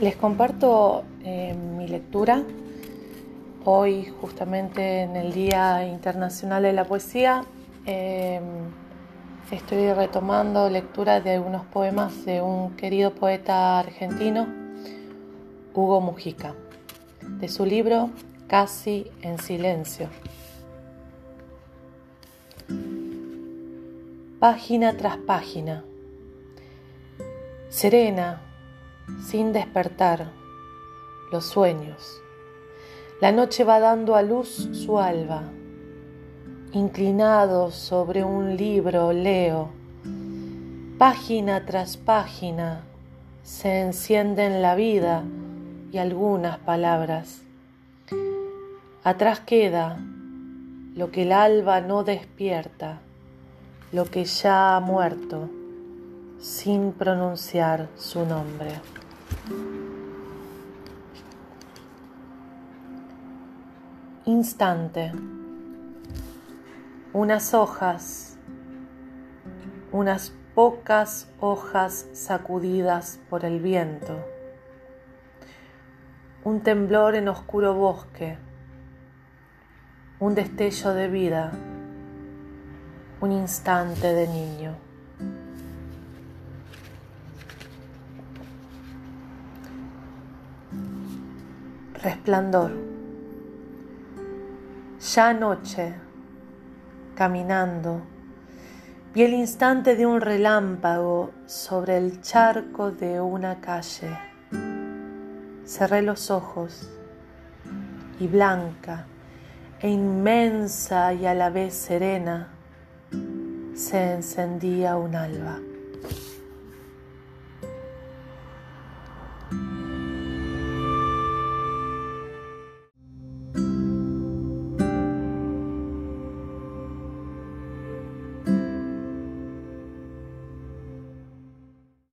Les comparto eh, mi lectura. Hoy, justamente en el Día Internacional de la Poesía, eh, estoy retomando lectura de algunos poemas de un querido poeta argentino, Hugo Mujica, de su libro Casi en Silencio. Página tras página. Serena sin despertar los sueños. La noche va dando a luz su alba. Inclinado sobre un libro leo. Página tras página se encienden la vida y algunas palabras. Atrás queda lo que el alba no despierta, lo que ya ha muerto sin pronunciar su nombre. Instante. Unas hojas, unas pocas hojas sacudidas por el viento. Un temblor en oscuro bosque. Un destello de vida. Un instante de niño. Resplandor. Ya noche, caminando, vi el instante de un relámpago sobre el charco de una calle. Cerré los ojos y blanca e inmensa y a la vez serena se encendía un alba.